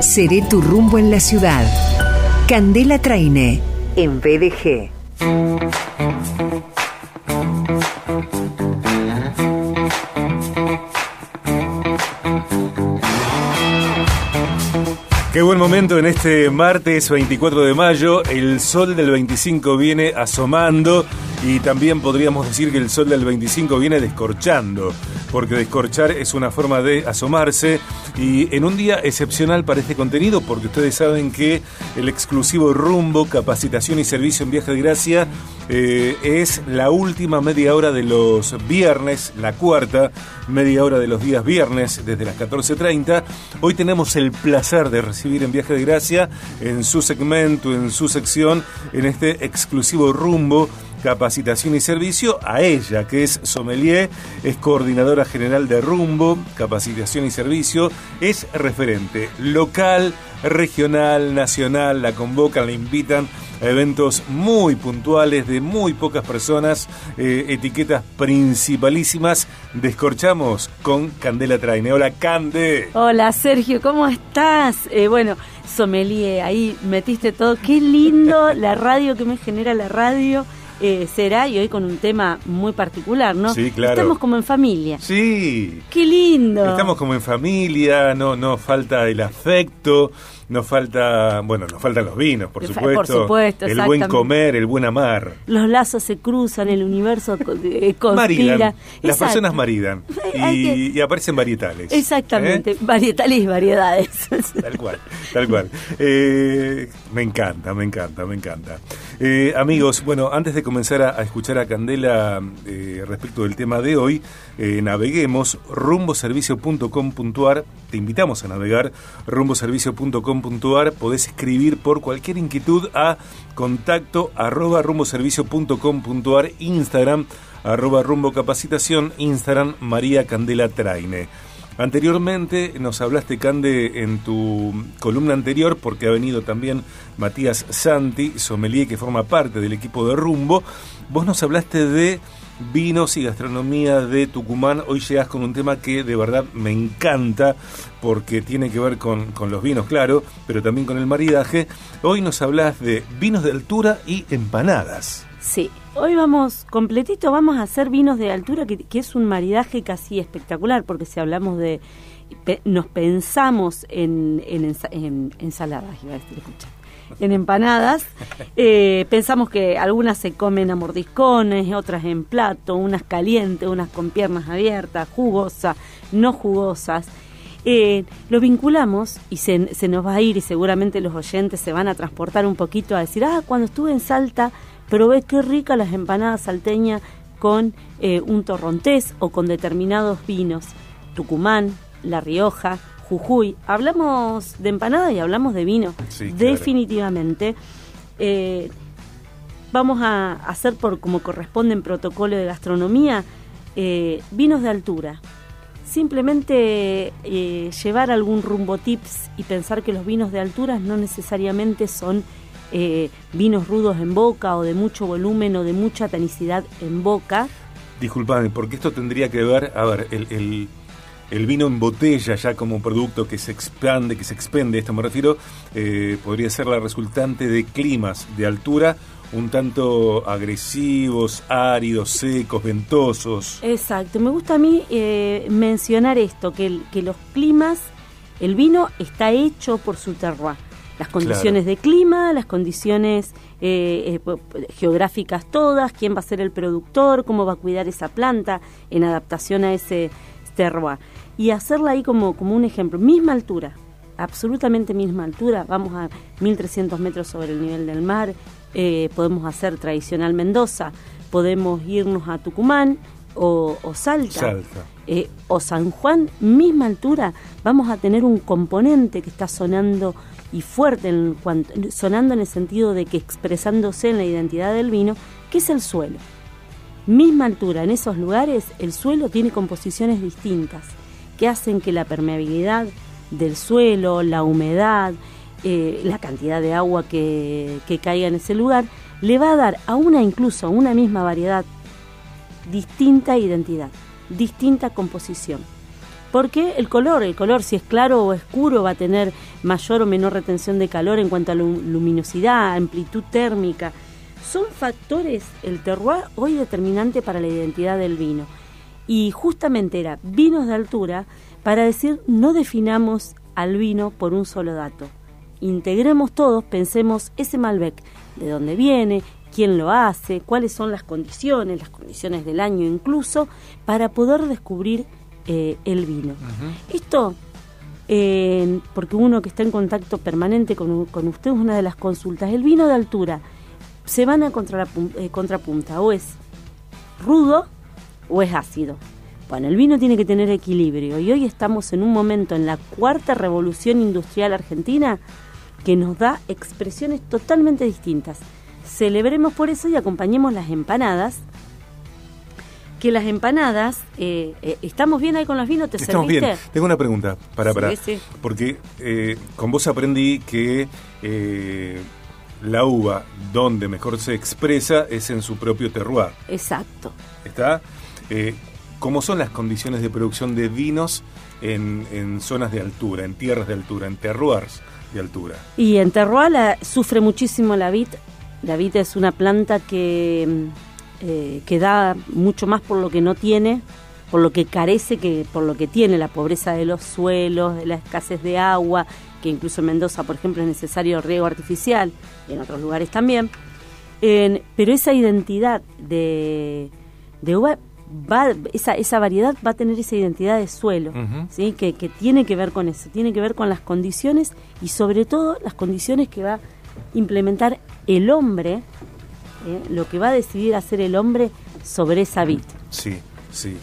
Seré tu rumbo en la ciudad. Candela Traine, en BDG. Qué buen momento en este martes 24 de mayo. El sol del 25 viene asomando y también podríamos decir que el sol del 25 viene descorchando, porque descorchar es una forma de asomarse y en un día excepcional para este contenido, porque ustedes saben que el exclusivo rumbo, capacitación y servicio en viaje de gracia eh, es la última media hora de los viernes, la cuarta media hora de los días viernes desde las 14.30. Hoy tenemos el placer de recibir en viaje de gracia en su segmento, en su sección, en este exclusivo rumbo capacitación y servicio a ella, que es sommelier, es coordinadora general de Rumbo, capacitación y servicio, es referente local, regional, nacional, la convocan, la invitan a eventos muy puntuales de muy pocas personas, eh, etiquetas principalísimas. Descorchamos con Candela Traine. Hola, Cande. Hola, Sergio, ¿cómo estás? Eh, bueno, sommelier, ahí metiste todo. Qué lindo la radio que me genera la radio eh, será y hoy con un tema muy particular, ¿no? Sí, claro. Estamos como en familia. Sí. Qué lindo. Estamos como en familia, no, no falta el afecto, nos falta, bueno, nos faltan los vinos, por supuesto. Por supuesto, El buen comer, el buen amar. Los lazos se cruzan, el universo eh, conspira. Maridan. Las personas maridan. Y, aparecen varietales. Exactamente, ¿eh? varietales y variedades. Tal cual, tal cual. Eh, me encanta, me encanta, me encanta. amigos, bueno, antes de comenzar a, escuchar a Candela respecto del tema de hoy, naveguemos rumboservicio.com.ar. Te invitamos a navegar rumboservicio.com puntuar podés escribir por cualquier inquietud a contacto arroba rumboservicio.com.ar, Instagram arroba rumbo capacitación, Instagram María Candela Traine. Anteriormente nos hablaste, Cande, en tu columna anterior, porque ha venido también Matías Santi, sommelier que forma parte del equipo de Rumbo. Vos nos hablaste de vinos y gastronomía de Tucumán. Hoy llegas con un tema que de verdad me encanta porque tiene que ver con, los vinos, claro, pero también con el maridaje. Hoy nos hablas de vinos de altura y empanadas. Sí, hoy vamos completito, vamos a hacer vinos de altura, que, es un maridaje casi espectacular, porque si hablamos de, nos pensamos en, en, ensaladas, iba a decir, en empanadas. Eh, pensamos que algunas se comen a mordiscones, otras en plato, unas calientes, unas con piernas abiertas, jugosas, no jugosas. Eh, lo vinculamos y se, se, nos va a ir y seguramente los oyentes se van a transportar un poquito a decir, ah, cuando estuve en Salta probé qué rica las empanadas salteñas con eh, un torrontés o con determinados vinos. Tucumán, La Rioja, Jujuy. Hablamos de empanada y hablamos de vino. Definitivamente. Eh, vamos a hacer por como corresponde en protocolo de gastronomía eh, vinos de altura. Simplemente eh, llevar algún rumbo tips y pensar que los vinos de altura no necesariamente son vinos rudos en boca o de mucho volumen o de mucha tanicidad en boca. Disculpame, porque esto tendría que ver, a ver, el el vino en botella ya como producto que se expande, que se expende, esto me refiero, eh, podría ser la resultante de climas de altura un tanto agresivos, áridos, secos, ventosos. Exacto, me gusta a mí eh, mencionar esto, que, que los climas, el vino está hecho por su terroir. Las condiciones de clima, las condiciones eh, geográficas todas, quién va a ser el productor, cómo va a cuidar esa planta en adaptación a ese terroir y hacerla ahí como, como un ejemplo. Misma altura, absolutamente misma altura, vamos a 1300 metros sobre el nivel del mar, eh, podemos hacer tradicional Mendoza, podemos irnos a Tucumán o, Salta, eh, o San Juan, misma altura, vamos a tener un componente que está sonando y fuerte, en cuanto, sonando en el sentido de que expresándose en la identidad del vino, que es el suelo. Misma altura, en esos lugares el suelo tiene composiciones distintas que hacen que la permeabilidad del suelo, la humedad, eh, la cantidad de agua que, que caiga en ese lugar, le va a dar a una incluso a una misma variedad distinta identidad, distinta composición. Porque el color, el color si es claro o oscuro va a tener mayor o menor retención de calor en cuanto a luminosidad, amplitud térmica. Son factores, el terroir hoy determinante para la identidad del vino. Y justamente era vinos de altura para decir no definamos al vino por un solo dato. Integremos todos, pensemos ese Malbec, de dónde viene, quién lo hace, cuáles son las condiciones, las condiciones del año incluso, para poder descubrir eh, el vino. Esto, eh, porque uno que está en contacto permanente con, con usted es una de las consultas, el vino de altura se van a contra eh, contrapunta, o es rudo o es ácido. Bueno, el vino tiene que tener equilibrio y hoy estamos en un momento en la cuarta revolución industrial argentina que nos da expresiones totalmente distintas celebremos por eso y acompañemos las empanadas. Que las empanadas, eh, eh, ¿estamos bien ahí con los vinos? ¿Te Estamos bien. Tengo una pregunta, para, para. Porque eh, con vos aprendí que la uva donde mejor se expresa es en su propio terroir. Exacto. ¿Está? ¿Cómo son las condiciones de producción de vinos en, en zonas de altura, en tierras de altura, en terroirs de altura? Y en terroir sufre muchísimo la vid la vid es una planta que, eh, que da mucho más por lo que no tiene, por lo que carece que por lo que tiene, la pobreza de los suelos, de la escasez de agua, que incluso en Mendoza, por ejemplo, es necesario riego artificial, y en otros lugares también. pero esa identidad de, de uva, va, esa, esa variedad va a tener esa identidad de suelo, ¿sí? que, que tiene que ver con eso, tiene que ver con las condiciones y sobre todo las condiciones que va a implementar el hombre, ¿eh? lo que va a decidir hacer el hombre sobre esa vid. Sí, sí.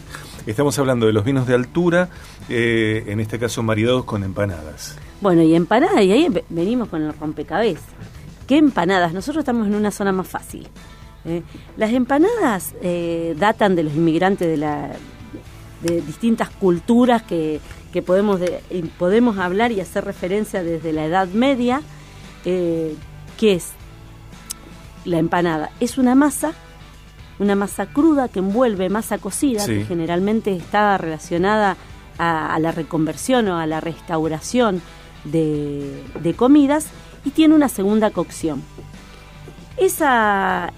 Estamos hablando de los vinos de altura, eh, en este caso maridados con empanadas. Bueno, y empanadas, y ahí venimos con el rompecabezas. ¿Qué empanadas? Nosotros estamos en una zona más fácil. ¿eh? Las empanadas datan de los inmigrantes de, la, de distintas culturas que, que podemos, podemos hablar y hacer referencia desde la Edad Media, que es la empanada es una masa, una masa cruda que envuelve masa cocida, que generalmente está relacionada a, la reconversión o a la restauración de, comidas, y tiene una segunda cocción. Esa,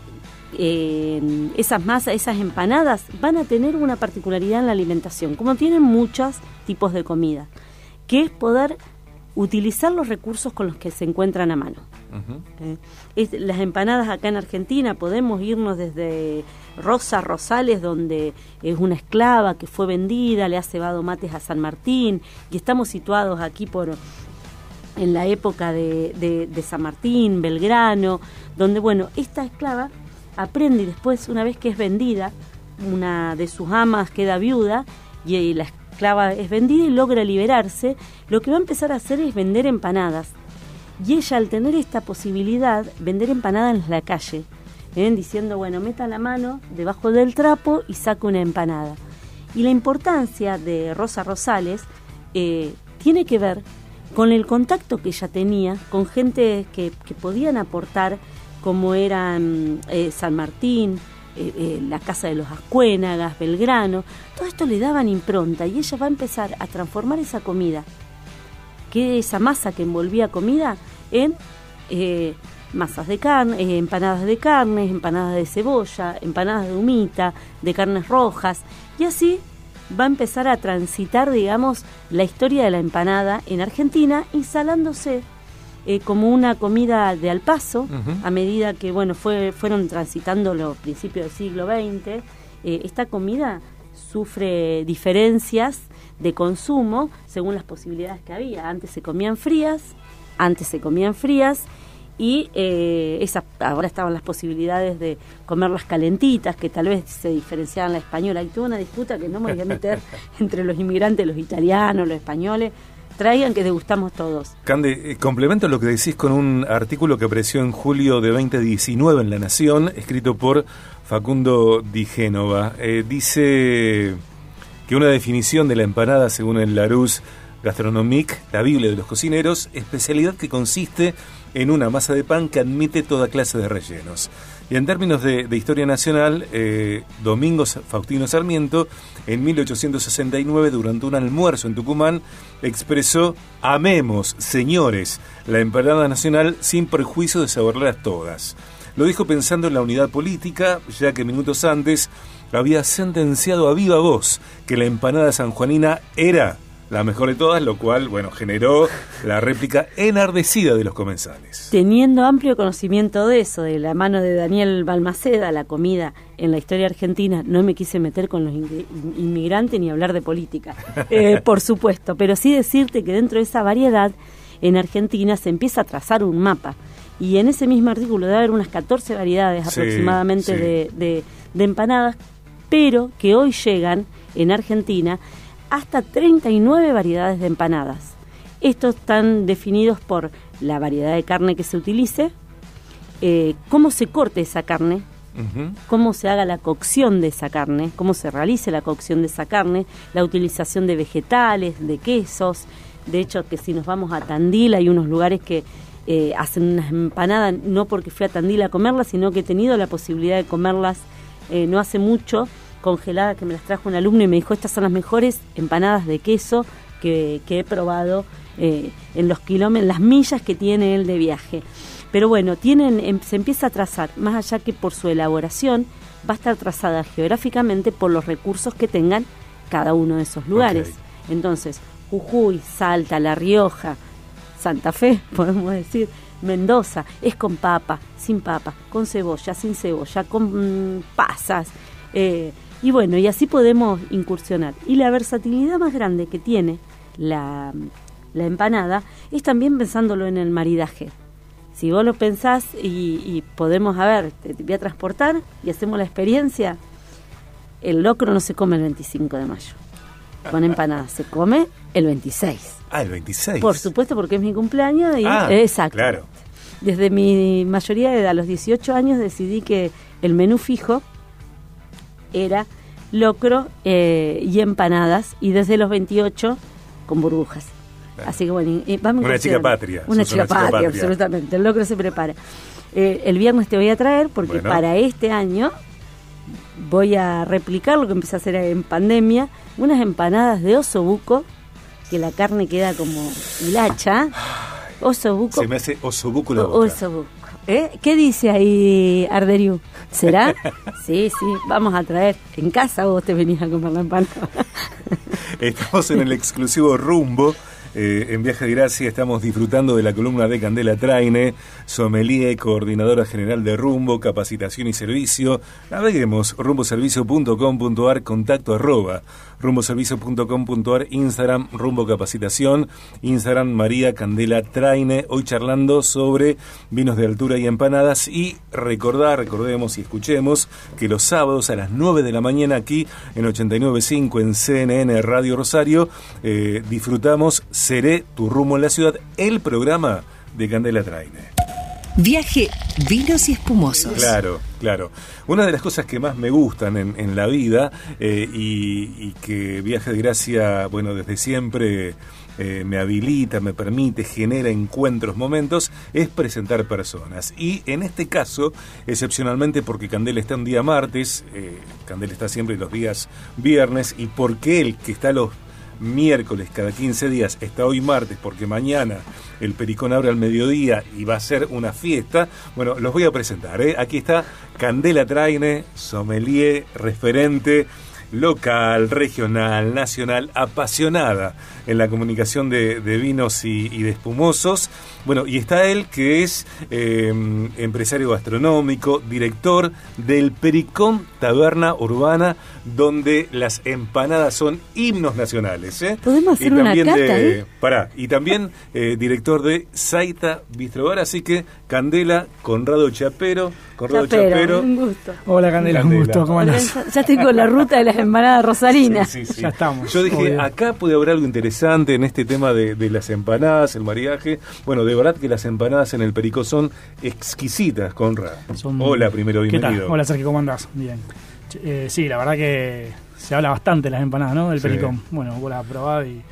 eh, esas masas, esas empanadas van a tener una particularidad en la alimentación, como tienen muchos tipos de comida, que es poder utilizar los recursos con los que se encuentran a mano. Eh, las empanadas acá en Argentina podemos irnos desde Rosa Rosales, donde es una esclava que fue vendida, le ha cebado mates a San Martín, y estamos situados aquí por en la época de, de San Martín, Belgrano, donde bueno, esta esclava aprende y después, una vez que es vendida, una de sus amas queda viuda y la esclava es vendida y logra liberarse, lo que va a empezar a hacer es vender empanadas y ella al tener esta posibilidad, vender empanadas en la calle, ¿eh? diciendo, bueno, meta la mano debajo del trapo y saca una empanada. Y la importancia de Rosa Rosales eh, tiene que ver con el contacto que ella tenía con gente que, podían aportar, como eran eh, San Martín, la Casa de los Ascuénagas, Belgrano, todo esto le daban impronta y ella va a empezar a transformar esa comida que esa masa que envolvía comida en eh, masas de carne, eh, empanadas de carne, empanadas de cebolla, empanadas de humita, de carnes rojas, y así va a empezar a transitar, digamos, la historia de la empanada en Argentina, instalándose eh, como una comida de al paso, a medida que, bueno, fue, fueron transitando los principios del siglo XX, esta comida sufre diferencias de consumo según las posibilidades que había. Antes se comían frías, antes se comían frías y eh, ahora estaban las posibilidades de comerlas calentitas, que tal vez se diferenciaban la española. Hay toda una disputa que no me voy a meter entre los inmigrantes, los italianos, los españoles. Traigan que degustamos todos. Cande, eh, complemento lo que decís con un artículo que apareció en julio de 2019 en La Nación, escrito por Facundo Di Génova. Eh, dice que una definición de la empanada, según el Larousse, Gastronomique, la Biblia de los cocineros, especialidad que consiste en una masa de pan que admite toda clase de rellenos. Y en términos de, historia nacional, eh, Domingo Faustino Sarmiento, en 1869, durante un almuerzo en Tucumán, expresó, amemos, señores, la empanada nacional sin perjuicio de saborarlas todas. Lo dijo pensando en la unidad política, ya que minutos antes había sentenciado a viva voz que la empanada sanjuanina era la mejor de todas, lo cual, bueno, generó la réplica enardecida de los comensales. Teniendo amplio conocimiento de eso, de la mano de Daniel Balmaceda, la comida en la historia argentina, no me quise meter con los inmigrantes ni hablar de política, eh, por supuesto, pero sí decirte que dentro de esa variedad, en Argentina se empieza a trazar un mapa. Y en ese mismo artículo debe haber unas 14 variedades aproximadamente De, de empanadas, pero que hoy llegan en Argentina hasta 39 variedades de empanadas. Estos están definidos por la variedad de carne que se utilice, eh, cómo se corte esa carne, cómo se haga la cocción de esa carne, cómo se realice la cocción de esa carne, la utilización de vegetales, de quesos. De hecho, que si nos vamos a Tandil hay unos lugares que eh, hacen unas empanadas, no porque fui a Tandil a comerlas, sino que he tenido la posibilidad de comerlas eh, no hace mucho congelada que me las trajo un alumno y me dijo, estas son las mejores empanadas de queso que, he probado eh, en los kilómetros, las millas que tiene él de viaje. Pero bueno, tienen, em, se empieza a trazar, más allá que por su elaboración, va a estar trazada geográficamente por los recursos que tengan cada uno de esos lugares. Entonces, Jujuy, Salta, La Rioja, Santa Fe, podemos decir, Mendoza, es con papa, sin papa, con cebolla, sin cebolla, con mm, pasas. Eh, y bueno, y así podemos incursionar. Y la versatilidad más grande que tiene la, empanada es también pensándolo en el maridaje. Si vos lo pensás y, podemos, a ver, te, voy a transportar y hacemos la experiencia, el locro no se come el 25 de mayo. Con empanada se come el 26. Ah, el 26. Por supuesto, porque es mi cumpleaños y ah, exacto. Claro. Desde mi mayoría de edad, a los 18 años, decidí que el menú fijo era locro eh, y empanadas, y desde los 28 con burbujas. Así que bueno, vamos Una chica patria. Una chica, patria, absolutamente. El locro se prepara. Eh, el viernes te voy a traer porque para este año voy a replicar lo que empecé a hacer en pandemia, unas empanadas de oso buco, que la carne queda como hilacha. Oso buco. Se me hace oso buco la boca. Oso buco. ¿Eh? ¿Qué dice ahí Arderiu? ¿Será? sí, sí, vamos a traer. En casa vos te venís a comer la empanada. Estamos en el exclusivo Rumbo eh, en Viaje de Gracia estamos disfrutando de la columna de Candela Traine, sommelier, coordinadora general de Rumbo, capacitación y servicio. Naveguemos rumboservicio.com.ar, contacto arroba rumboservicio.com.ar, Instagram, Rumbo Capacitación, Instagram María Candela Traine, hoy charlando sobre vinos de altura y empanadas y recordar, recordemos y escuchemos que los sábados a las 9 de la mañana aquí en 89.5 en CNN Radio Rosario eh, disfrutamos Seré tu rumbo en la ciudad, el programa de Candela Traine. Viaje, vinos y espumosos. Claro, claro. Una de las cosas que más me gustan en, la vida eh, y, que Viaje de Gracia, bueno, desde siempre eh, me habilita, me permite, genera encuentros, momentos, es presentar personas. Y en este caso, excepcionalmente porque Candela está un día martes, eh, Candela está siempre los días viernes, y porque él, que está los miércoles cada 15 días, está hoy martes porque mañana el Pericón abre al mediodía y va a ser una fiesta. Bueno, los voy a presentar. ¿eh? Aquí está Candela Traine, sommelier, referente local, regional, nacional, apasionada en la comunicación de, vinos y, de espumosos. Bueno, y está él que es em, empresario gastronómico, director del Pericón Taberna Urbana, donde las empanadas son himnos nacionales. ¿eh? Podemos hacer una cata, de, Pará, y también eh, director de Saita Bistrobar, así que Candela, Conrado Chapero, Conrado Chapero. Un gusto. Hola Candela, un gusto, ¿cómo andás? Ya estoy con la ruta de las empanadas rosarinas. Sí, sí, Ya estamos. Yo dije, acá puede haber algo interesante en este tema de, las empanadas, el mariaje. Bueno, de verdad que las empanadas en el Perico son exquisitas, Conrad. Hola, primero, bienvenido. Hola Sergio, ¿cómo andás? Bien. Eh, sí, la verdad que se habla bastante de las empanadas, ¿no? Del pericón. Bueno, vos la probás y,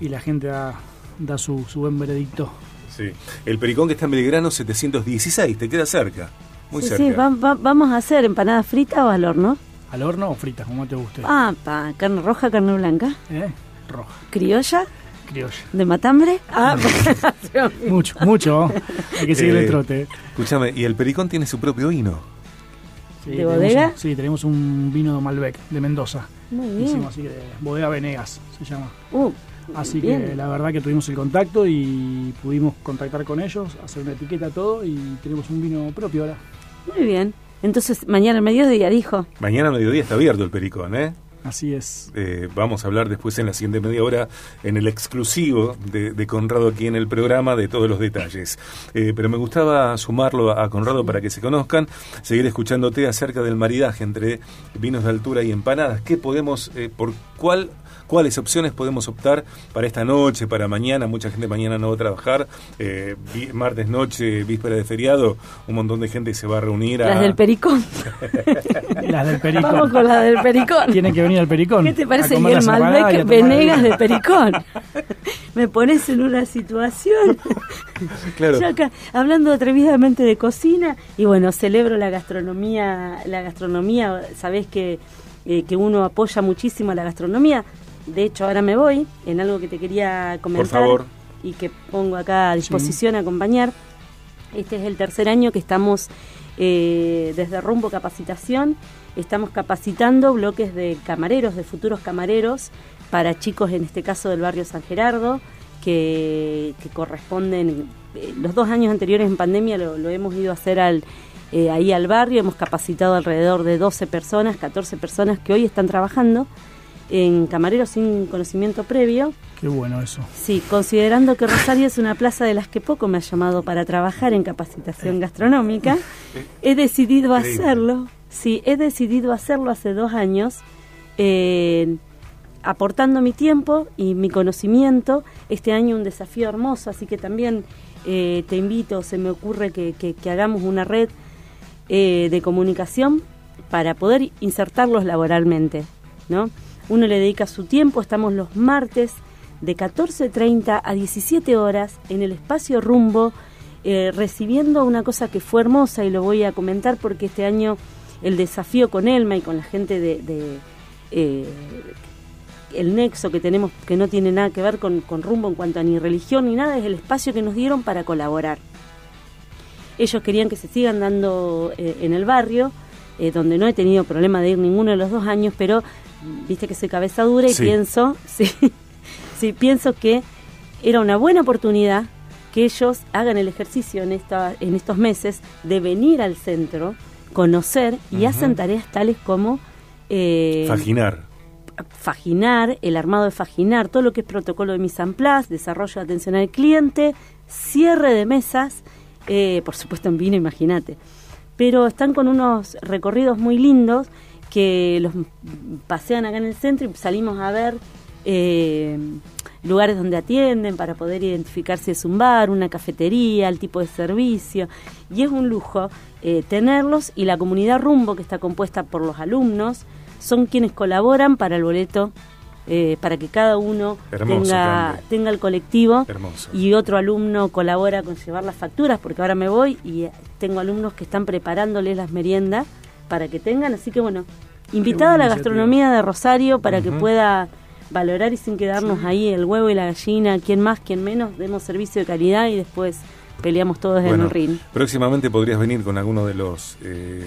y la gente da, da su, su buen veredicto. Sí. El pericón que está en Belgrano 716, te queda cerca. Muy cerca. Sí, vamos a hacer empanadas fritas o al horno. ¿Al horno o fritas, como te guste? Ah, pa, carne roja, carne blanca. ¿Eh? Roja. ¿Criolla? Criolla. ¿De matambre? Ah, mucho, mucho. Hay que seguir el eh, trote. Escúchame, ¿y el pericón tiene su propio vino? ¿De bodega? sí, tenemos un vino Malbec de Mendoza. Muy bien. así que bodega Venegas se llama. Uh, así que la verdad que tuvimos el contacto y pudimos contactar con ellos, hacer una etiqueta, todo y tenemos un vino propio ahora. Muy bien. Entonces, mañana al mediodía, dijo. Mañana al mediodía está abierto el Pericón, ¿eh? Así es. Eh, vamos a hablar después en la siguiente media hora en el exclusivo de, Conrado aquí en el programa de todos los detalles. Eh, pero me gustaba sumarlo a, Conrado para que se conozcan, seguir escuchándote acerca del maridaje entre vinos de altura y empanadas. ¿Qué podemos, eh, por cuál cuáles opciones podemos optar para esta noche, para mañana. Mucha gente mañana no va a trabajar. Eh, martes noche, víspera de feriado, un montón de gente se va a reunir. Las del Pericón. las del Pericón. Vamos con las del Pericón. Tienen que venir al Pericón. ¿Qué te parece? Y el Malbec Venegas de Pericón. Me pones en una situación. Claro. Yo acá, hablando atrevidamente de cocina, y bueno, celebro la gastronomía, la gastronomía, sabés que, eh, que uno apoya muchísimo a la gastronomía. De hecho, ahora me voy en algo que te quería comentar y que pongo acá a disposición a acompañar. Este es el tercer año que estamos eh, desde Rumbo Capacitación. Estamos capacitando bloques de camareros, de futuros camareros, para chicos, en este caso del barrio San Gerardo, que, corresponden, eh, los dos años anteriores en pandemia lo, hemos ido a hacer al, eh, ahí al barrio, hemos capacitado alrededor de 12 personas, 14 personas que hoy están trabajando en camareros sin conocimiento previo. Qué bueno eso. Sí, considerando que Rosario es una plaza de las que poco me ha llamado para trabajar en capacitación gastronómica, he decidido hacerlo. Sí, he decidido hacerlo hace dos años, eh, aportando mi tiempo y mi conocimiento. Este año un desafío hermoso, así que también eh, te invito, se me ocurre que, hagamos una red eh, de comunicación para poder insertarlos laboralmente, ¿no? Uno le dedica su tiempo, estamos los martes de 14.30 a 17 horas en el espacio Rumbo, eh, recibiendo una cosa que fue hermosa y lo voy a comentar porque este año el desafío con Elma y con la gente de, eh, el nexo que tenemos que no tiene nada que ver con, rumbo en cuanto a ni religión ni nada, es el espacio que nos dieron para colaborar. Ellos querían que se sigan dando eh, en el barrio, donde no he tenido problema de ir ninguno de los dos años, pero viste que soy cabeza dura y pienso, sí, sí, pienso que era una buena oportunidad que ellos hagan el ejercicio en, esta, en estos meses de venir al centro, conocer y hacen tareas tales como... Eh, faginar. Faginar, el armado de faginar, todo lo que es protocolo de mise en place, desarrollo de atención al cliente, cierre de mesas, eh, por supuesto en vino, imagínate. Pero están con unos recorridos muy lindos que los pasean acá en el centro y salimos a ver eh, lugares donde atienden para poder identificar si es un bar, una cafetería, el tipo de servicio. Y es un lujo eh, tenerlos y la comunidad Rumbo, que está compuesta por los alumnos, son quienes colaboran para el boleto. Eh, para que cada uno tenga, tenga el colectivo y otro alumno colabora con llevar las facturas, porque ahora me voy y tengo alumnos que están preparándoles las meriendas para que tengan. Así que bueno, invitada a la gastronomía de Rosario para que pueda valorar y sin quedarnos ahí el huevo y la gallina, quién más, quién menos, demos servicio de calidad y después peleamos todos en el ring. Próximamente podrías venir con alguno de los eh,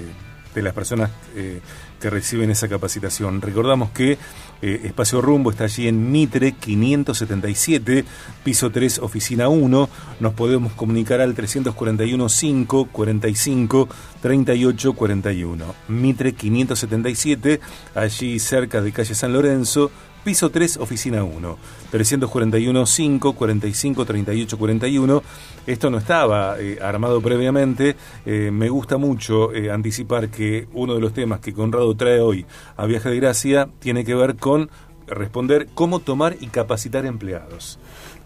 de las personas eh, que reciben esa capacitación. Recordamos que eh, Espacio Rumbo está allí en Mitre 577, piso 3, oficina 1. Nos podemos comunicar al 341 5 45 38 41. Mitre 577, allí cerca de calle San Lorenzo, piso 3, oficina 1. 341 5 45 38 41. Esto no estaba eh, armado previamente. Eh, me gusta mucho eh, anticipar que uno de los temas que Conrado trae hoy a Viaje de Gracia tiene que ver con responder cómo tomar y capacitar empleados.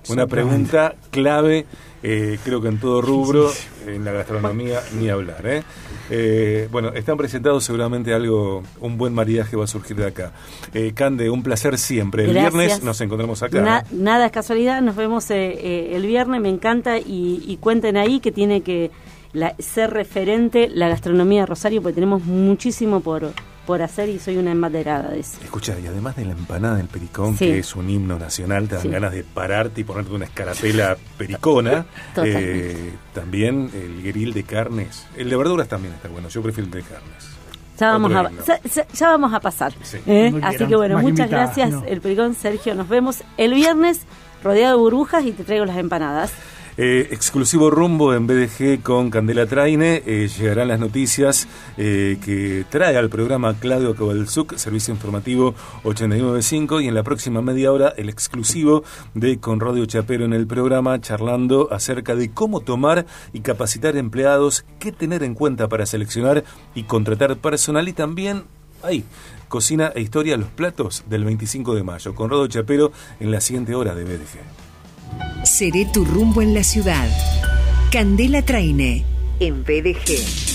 Una pregunta clave, eh, creo que en todo rubro, en la gastronomía, ni hablar. ¿eh? ¿eh? bueno, están presentados seguramente algo, un buen maridaje va a surgir de acá. Eh, Cande, un placer siempre. El viernes nos encontramos acá. Nada es casualidad, nos vemos el viernes, me encanta y, cuenten ahí que tiene que ser referente la gastronomía de Rosario, porque tenemos muchísimo por por hacer y soy una embaderada de eso. Escucha, y además de la empanada del pericón, que es un himno nacional, te dan ganas de pararte y ponerte una escarapela pericona. eh, también el grill de carnes. El de verduras también está bueno, yo prefiero el de carnes. Ya vamos, a, ya, vamos a pasar. ¿eh? Así que bueno, muchas gracias, el pericón Sergio. Nos vemos el viernes rodeado de burbujas y te traigo las empanadas. Eh, exclusivo rumbo en BDG con Candela Traine. Eh, llegarán las noticias eh, que trae al programa Claudio Cabalzuc, servicio informativo 895. Y en la próxima media hora, el exclusivo de Conradio Chapero en el programa, charlando acerca de cómo tomar y capacitar empleados, qué tener en cuenta para seleccionar y contratar personal y también ahí. Cocina e historia los platos del 25 de mayo. Conrado Chapero en la siguiente hora de BDG. Seré tu rumbo en la ciudad. Candela Traine, en BDG.